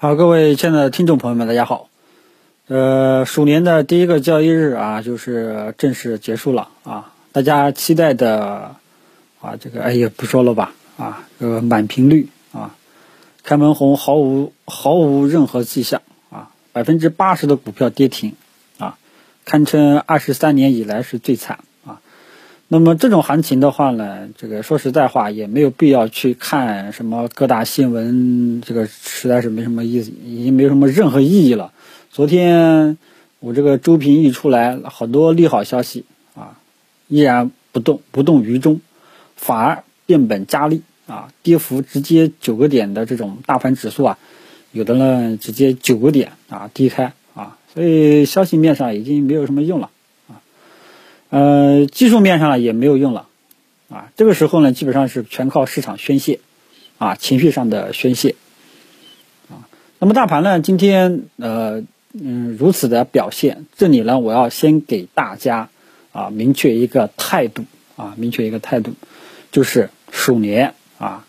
好，各位亲爱的听众朋友们，大家好。呃，鼠年的第一个交易日啊，就是正式结束了啊。大家期待的啊，这个哎也不说了吧啊，这个满屏率啊，开门红毫无毫无任何迹象啊，百分之八十的股票跌停啊，堪称二十三年以来是最惨。那么这种行情的话呢，这个说实在话也没有必要去看什么各大新闻，这个实在是没什么意思，已经没有什么任何意义了。昨天我这个周评一出来，好多利好消息啊，依然不动不动于衷，反而变本加厉啊，跌幅直接九个点的这种大盘指数啊，有的呢直接九个点啊低开啊，所以消息面上已经没有什么用了。呃，技术面上也没有用了，啊，这个时候呢基本上是全靠市场宣泄，啊，情绪上的宣泄，啊，那么大盘呢今天呃嗯如此的表现，这里呢我要先给大家啊明确一个态度啊明确一个态度，就是鼠年啊，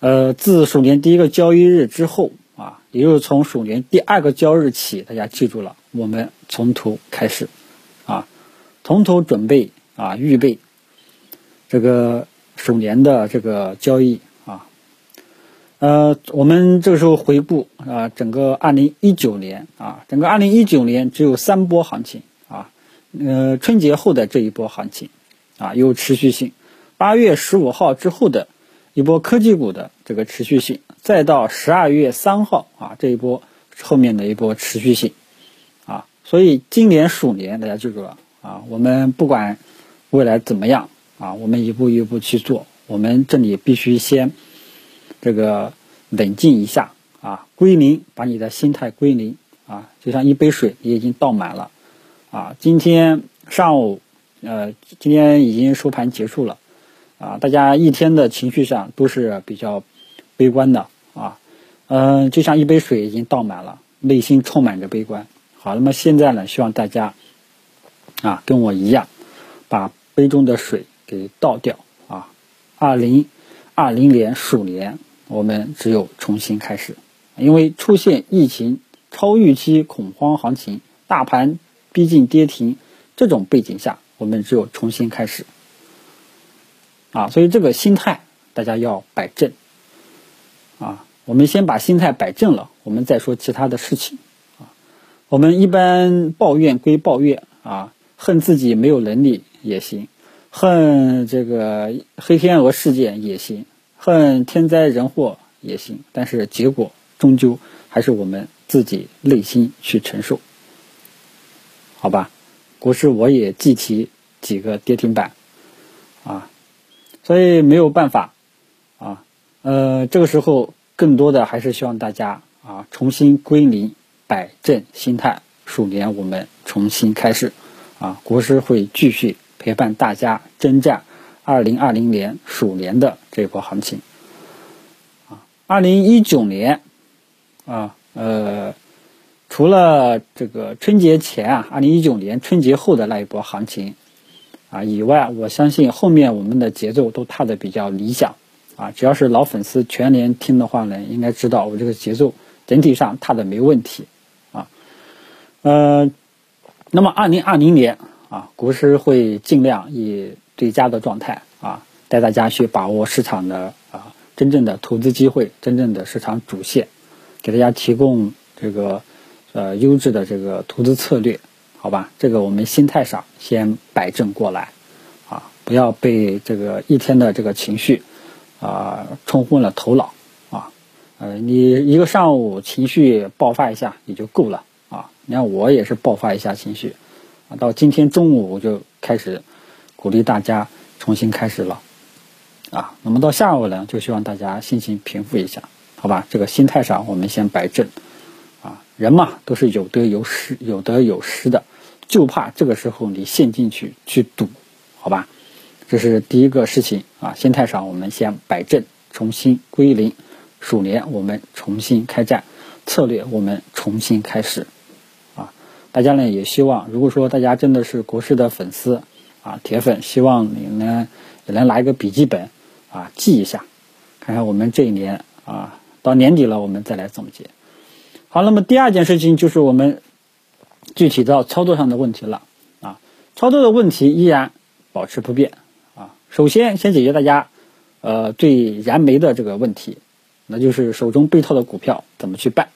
呃自鼠年第一个交易日之后啊，也就是从鼠年第二个交易日起，大家记住了，我们从头开始。啊从头准备啊，预备这个鼠年的这个交易啊，呃，我们这个时候回顾啊，整个二零一九年啊，整个二零一九年只有三波行情啊，呃，春节后的这一波行情啊有持续性，八月十五号之后的一波科技股的这个持续性，再到十二月三号啊这一波后面的一波持续性啊，所以今年鼠年大家记住了。啊，我们不管未来怎么样啊，我们一步一步去做。我们这里必须先这个冷静一下啊，归零，把你的心态归零啊。就像一杯水，你已经倒满了啊。今天上午，呃，今天已经收盘结束了啊。大家一天的情绪上都是比较悲观的啊。嗯，就像一杯水已经倒满了，内心充满着悲观。好，那么现在呢，希望大家。啊，跟我一样，把杯中的水给倒掉啊！二零二零年鼠年，我们只有重新开始，因为出现疫情超预期恐慌行情，大盘逼近跌停这种背景下，我们只有重新开始啊！所以这个心态大家要摆正啊！我们先把心态摆正了，我们再说其他的事情啊！我们一般抱怨归抱怨啊。恨自己没有能力也行，恨这个黑天鹅事件也行，恨天灾人祸也行，但是结果终究还是我们自己内心去承受，好吧？股市我也记起几个跌停板，啊，所以没有办法，啊，呃，这个时候更多的还是希望大家啊重新归零，摆正心态，鼠年我们重新开始。啊，国师会继续陪伴大家征战二零二零年鼠年的这波行情。啊，二零一九年啊，呃，除了这个春节前啊，二零一九年春节后的那一波行情啊以外，我相信后面我们的节奏都踏的比较理想。啊，只要是老粉丝全年听的话呢，应该知道我这个节奏整体上踏的没问题。啊，呃。那么，二零二零年啊，国师会尽量以最佳的状态啊，带大家去把握市场的啊真正的投资机会，真正的市场主线，给大家提供这个呃优质的这个投资策略，好吧？这个我们心态上先摆正过来啊，不要被这个一天的这个情绪啊冲昏了头脑啊。呃，你一个上午情绪爆发一下也就够了。你看，我也是爆发一下情绪，啊，到今天中午我就开始鼓励大家重新开始了，啊，那么到下午呢，就希望大家心情平复一下，好吧？这个心态上我们先摆正，啊，人嘛都是有得有失，有得有失的，就怕这个时候你陷进去去赌，好吧？这是第一个事情啊，心态上我们先摆正，重新归零，鼠年我们重新开战，策略我们重新开始。大家呢也希望，如果说大家真的是国师的粉丝啊，铁粉，希望你呢也能拿一个笔记本啊记一下，看看我们这一年啊到年底了，我们再来总结。好，那么第二件事情就是我们具体到操作上的问题了啊。操作的问题依然保持不变啊。首先，先解决大家呃最燃眉的这个问题，那就是手中被套的股票怎么去办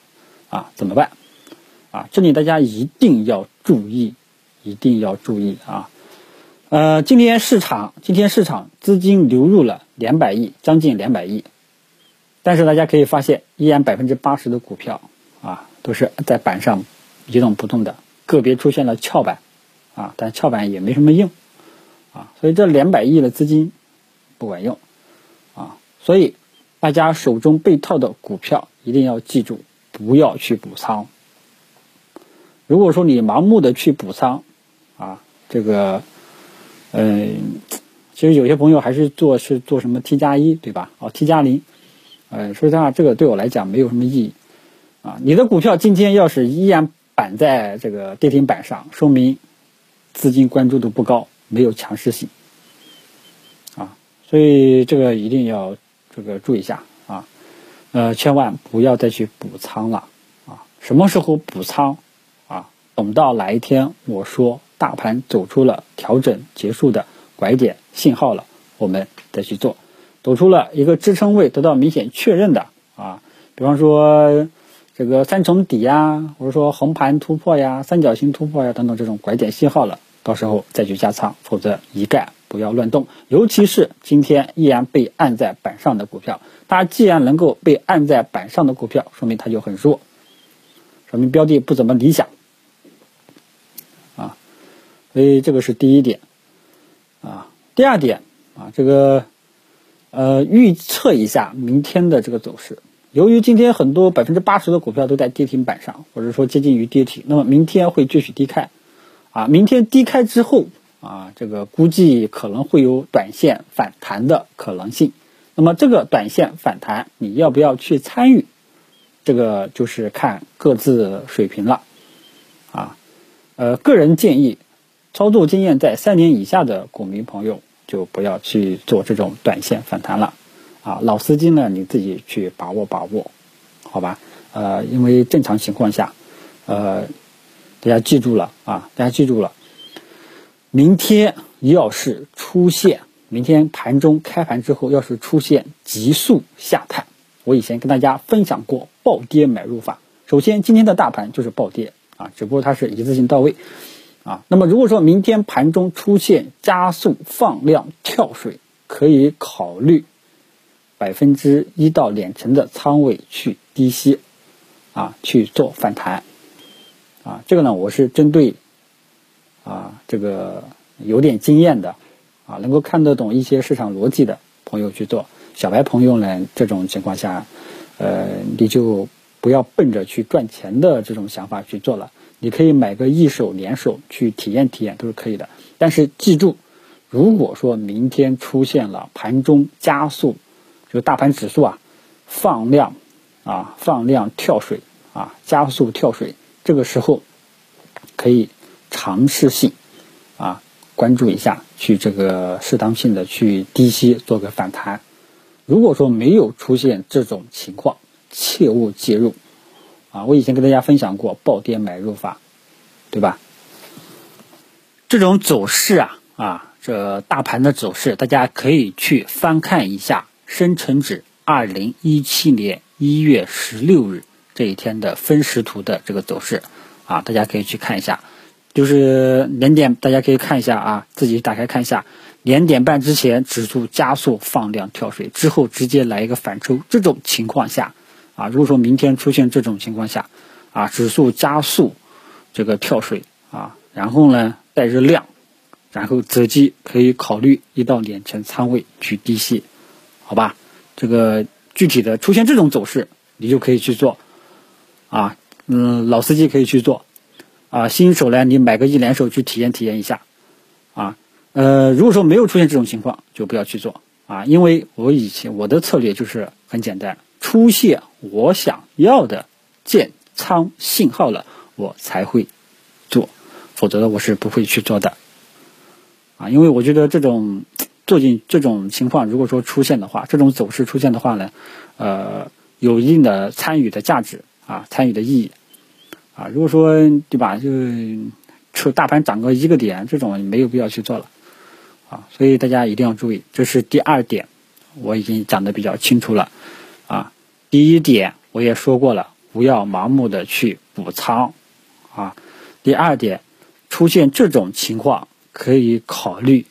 啊？怎么办啊？这里大家一定要注意，一定要注意啊。呃，今天市场今天市场资金流入了两百亿，将近两百亿，但是大家可以发现，依然百分之八十的股票啊都是在板上一动不动的，个别出现了翘板啊，但翘板也没什么用啊，所以这两百亿的资金不管用啊，所以大家手中被套的股票一定要记住，不要去补仓。如果说你盲目的去补仓啊，这个。嗯，其实有些朋友还是做是做什么 T 加一对吧？哦，T 加零，呃，说实话，这个对我来讲没有什么意义啊。你的股票今天要是依然板在这个跌停板上，说明资金关注度不高，没有强势性啊。所以这个一定要这个注意一下啊，呃，千万不要再去补仓了啊。什么时候补仓？等到哪一天我说。大盘走出了调整结束的拐点信号了，我们再去做，走出了一个支撑位得到明显确认的啊，比方说这个三重底呀，或者说横盘突破呀、三角形突破呀等等这种拐点信号了，到时候再去加仓，否则一概不要乱动。尤其是今天依然被按在板上的股票，它既然能够被按在板上的股票，说明它就很弱，说明标的不怎么理想。所以这个是第一点，啊，第二点啊，这个呃预测一下明天的这个走势。由于今天很多百分之八十的股票都在跌停板上，或者说接近于跌停，那么明天会继续低开，啊，明天低开之后啊，这个估计可能会有短线反弹的可能性。那么这个短线反弹你要不要去参与？这个就是看各自水平了，啊，呃，个人建议。操作经验在三年以下的股民朋友就不要去做这种短线反弹了，啊，老司机呢你自己去把握把握，好吧？呃，因为正常情况下，呃，大家记住了啊，大家记住了，明天要是出现明天盘中开盘之后要是出现急速下探，我以前跟大家分享过暴跌买入法。首先，今天的大盘就是暴跌啊，只不过它是一次性到位。啊，那么如果说明天盘中出现加速放量跳水，可以考虑百分之一到两成的仓位去低吸，啊，去做反弹，啊，这个呢，我是针对啊这个有点经验的，啊，能够看得懂一些市场逻辑的朋友去做。小白朋友呢，这种情况下，呃，你就不要奔着去赚钱的这种想法去做了。你可以买个一手、两手去体验体验都是可以的，但是记住，如果说明天出现了盘中加速，就大盘指数啊放量啊放量跳水啊加速跳水，这个时候可以尝试性啊关注一下，去这个适当性的去低吸做个反弹。如果说没有出现这种情况，切勿介入。啊，我以前跟大家分享过暴跌买入法，对吧？这种走势啊，啊，这大盘的走势，大家可以去翻看一下深成指二零一七年一月十六日这一天的分时图的这个走势，啊，大家可以去看一下。就是两点，大家可以看一下啊，自己打开看一下。两点半之前指数加速放量跳水，之后直接来一个反抽，这种情况下。啊，如果说明天出现这种情况下，啊，指数加速这个跳水啊，然后呢带着量，然后择机可以考虑一到两成仓位去低吸，好吧？这个具体的出现这种走势，你就可以去做，啊，嗯，老司机可以去做，啊，新手呢，你买个一两手去体验体验一下，啊，呃，如果说没有出现这种情况，就不要去做，啊，因为我以前我的策略就是很简单。出现我想要的建仓信号了，我才会做，否则的我是不会去做的。啊，因为我觉得这种做进这种情况，如果说出现的话，这种走势出现的话呢，呃，有一定的参与的价值啊，参与的意义。啊，如果说对吧，就出大盘涨个一个点，这种没有必要去做了啊。所以大家一定要注意，这是第二点，我已经讲的比较清楚了。第一点我也说过了，不要盲目的去补仓啊。第二点，出现这种情况可以考虑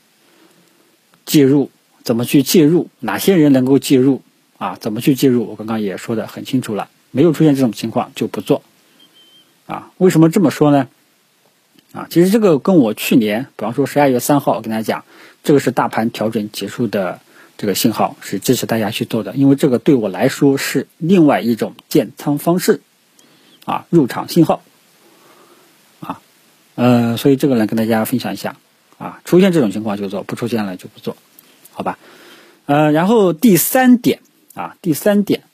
介入，怎么去介入？哪些人能够介入？啊，怎么去介入？我刚刚也说的很清楚了，没有出现这种情况就不做。啊，为什么这么说呢？啊，其实这个跟我去年，比方说十二月三号，我跟大家讲，这个是大盘调整结束的这个信号，是支持大家去做的，因为这个对我来说是另外一种建仓方式，啊，入场信号。啊，呃，所以这个呢，跟大家分享一下。啊，出现这种情况就做，不出现了就不做，好吧？呃，然后第三点。啊，第三点，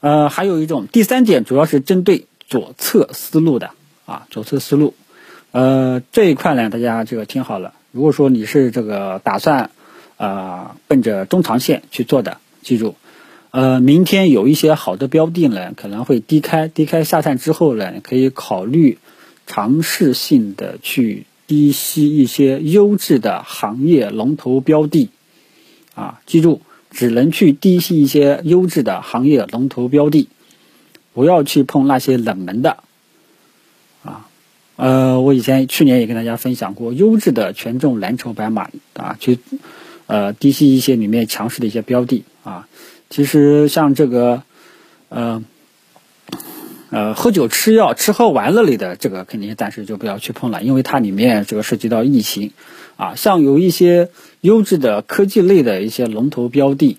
呃，还有一种第三点，主要是针对左侧思路的啊，左侧思路，呃，这一块呢，大家这个听好了。如果说你是这个打算，呃，奔着中长线去做的，记住，呃，明天有一些好的标的呢，可能会低开，低开下探之后呢，可以考虑尝试性的去低吸一些优质的行业龙头标的，啊，记住。只能去低吸一些优质的行业龙头标的，不要去碰那些冷门的。啊，呃，我以前去年也跟大家分享过，优质的权重蓝筹白马啊，去呃低吸一些里面强势的一些标的啊。其实像这个呃呃喝酒吃药吃喝玩乐类的这个肯定暂时就不要去碰了，因为它里面这个涉及到疫情。啊，像有一些优质的科技类的一些龙头标的，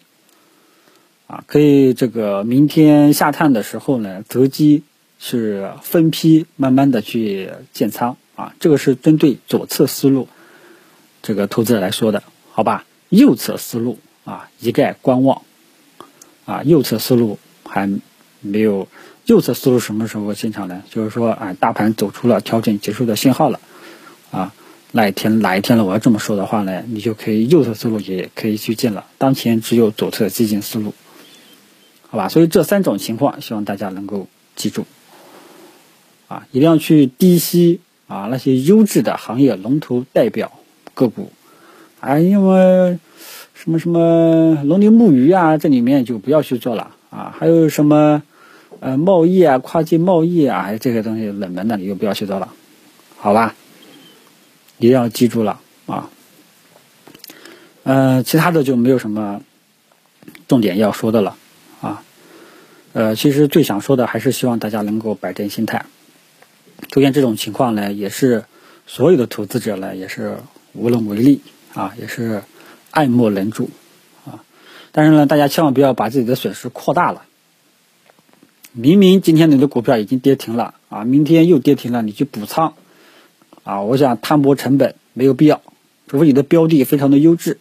啊，可以这个明天下探的时候呢，择机是分批慢慢的去建仓啊，这个是针对左侧思路这个投资者来说的，好吧？右侧思路啊，一概观望啊，右侧思路还没有，右侧思路什么时候进场呢？就是说啊，大盘走出了调整结束的信号了啊。哪一天哪一天了？我要这么说的话呢，你就可以右侧思路也可以去进了。当前只有左侧基金思路，好吧？所以这三种情况，希望大家能够记住啊，一定要去低吸啊那些优质的行业龙头代表个股啊，因为什么什么农林牧渔啊，这里面就不要去做了啊。还有什么呃贸易啊、跨境贸易啊，这些东西冷门的，你就不要去做了，好吧？一定要记住了啊，呃，其他的就没有什么重点要说的了啊，呃，其实最想说的还是希望大家能够摆正心态。出现这种情况呢，也是所有的投资者呢，也是无能为力啊，也是爱莫能助啊。但是呢，大家千万不要把自己的损失扩大了。明明今天你的股票已经跌停了啊，明天又跌停了，你去补仓。啊，我想摊薄成本没有必要，除非你的标的非常的优质，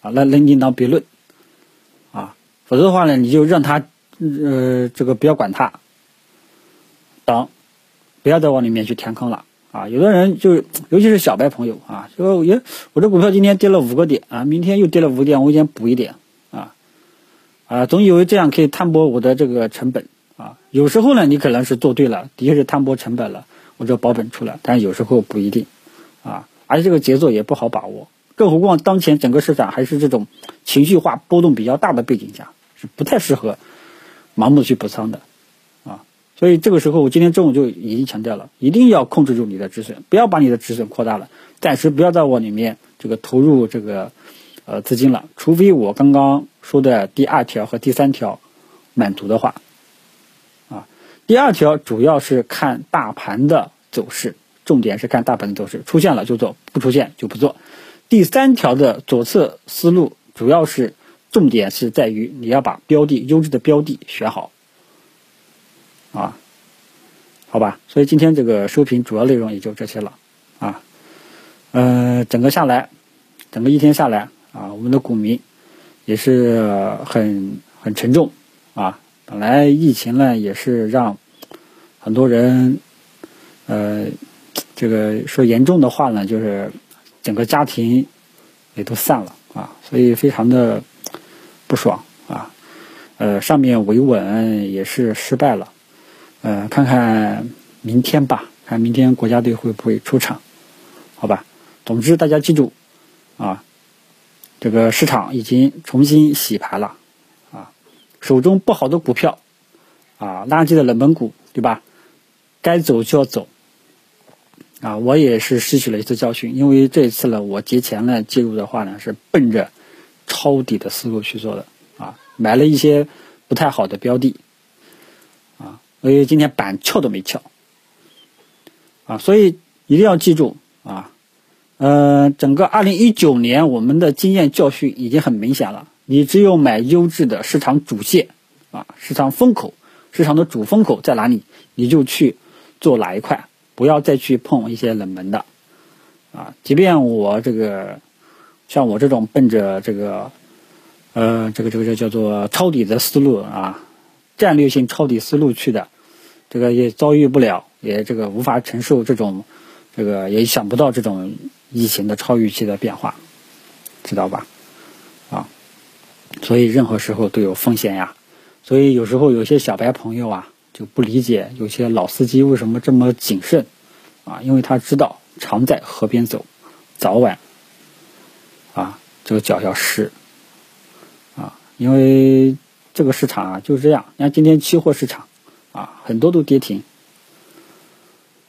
啊，那那另当别论，啊，否则的话呢，你就让他，呃，这个不要管它，等，不要再往里面去填坑了，啊，有的人就是尤其是小白朋友啊，说，耶，我这股票今天跌了五个点啊，明天又跌了五点，我先补一点，啊，啊，总以为这样可以摊薄我的这个成本，啊，有时候呢，你可能是做对了，的确是摊薄成本了。或者保本出来，但是有时候不一定，啊，而且这个节奏也不好把握，更何况当前整个市场还是这种情绪化波动比较大的背景下，是不太适合盲目去补仓的，所以这个时候我今天中午就已经强调了，一定要控制住你的止损，不要把你的止损扩大了，暂时不要再往里面这个投入这个呃资金了，除非我刚刚说的第二条和第三条满足的话。啊第二条主要是看大盘的走势，重点是看大盘的走势，出现了就做，不出现就不做。第三条的左侧思路主要是重点是在于你要把标的优质的标的选好，啊，好吧。所以今天这个收评主要内容也就这些了，啊，呃，整个下来，整个一天下来啊，我们的股民也是很很沉重，啊。本来疫情呢也是让很多人，呃，这个说严重的话呢，就是整个家庭也都散了啊，所以非常的不爽啊。呃，上面维稳也是失败了，呃，看看明天吧，看明天国家队会不会出场，好吧？总之大家记住啊，这个市场已经重新洗牌了啊，手中不好的股票啊，垃圾的冷门股，对吧？该走就要走啊！我也是吸取了一次教训，因为这一次呢，我节前呢介入的话呢，是奔着抄底的思路去做的啊，买了一些不太好的标的，所以今天板翘都没翘啊，所以一定要记住啊，呃，整个二零一九年我们的经验教训已经很明显了，你只有买优质的市场主线啊，市场风口，市场的主风口在哪里，你就去。做哪一块，不要再去碰一些冷门的，啊，即便我这个像我这种奔着这个，呃，这个这个这叫做抄底的思路啊，战略性抄底思路去的，这个也遭遇不了，也这个无法承受这种，这个也想不到这种疫情的超预期的变化，知道吧？啊，所以任何时候都有风险呀，所以有时候有些小白朋友啊。就不理解有些老司机为什么这么谨慎，啊，因为他知道常在河边走，早晚，啊，这个脚要湿，啊，因为这个市场啊就是这样。你看今天期货市场，啊，很多都跌停，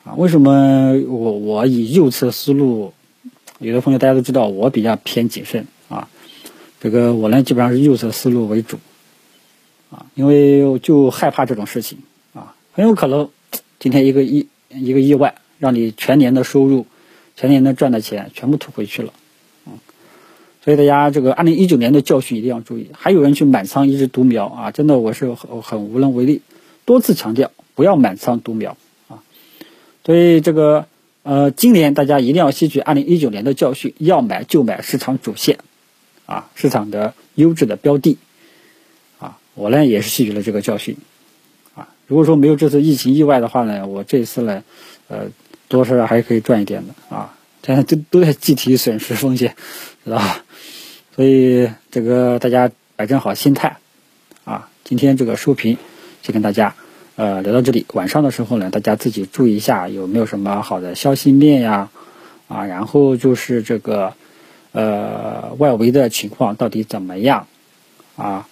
啊，为什么我我以右侧思路？有的朋友大家都知道，我比较偏谨慎，啊，这个我呢基本上是右侧思路为主，啊，因为就害怕这种事情啊。很有可能，今天一个意一个意外，让你全年的收入、全年的赚的钱全部吐回去了，嗯，所以大家这个二零一九年的教训一定要注意。还有人去满仓一直独苗啊，真的我是很很无能为力，多次强调不要满仓独苗啊。所以这个呃，今年大家一定要吸取二零一九年的教训，要买就买市场主线，啊，市场的优质的标的，啊，我呢也是吸取了这个教训啊。如果说没有这次疫情意外的话呢，我这次呢，呃，多少还可以赚一点的啊。现在都都在计提损失风险，知道吧？所以这个大家摆正好心态啊。今天这个收评就跟大家呃聊到这里。晚上的时候呢，大家自己注意一下有没有什么好的消息面呀啊。然后就是这个呃外围的情况到底怎么样啊？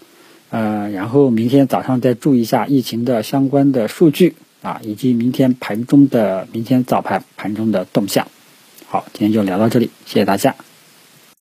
呃，然后明天早上再注意一下疫情的相关的数据啊，以及明天盘中的明天早盘盘中的动向。好，今天就聊到这里，谢谢大家。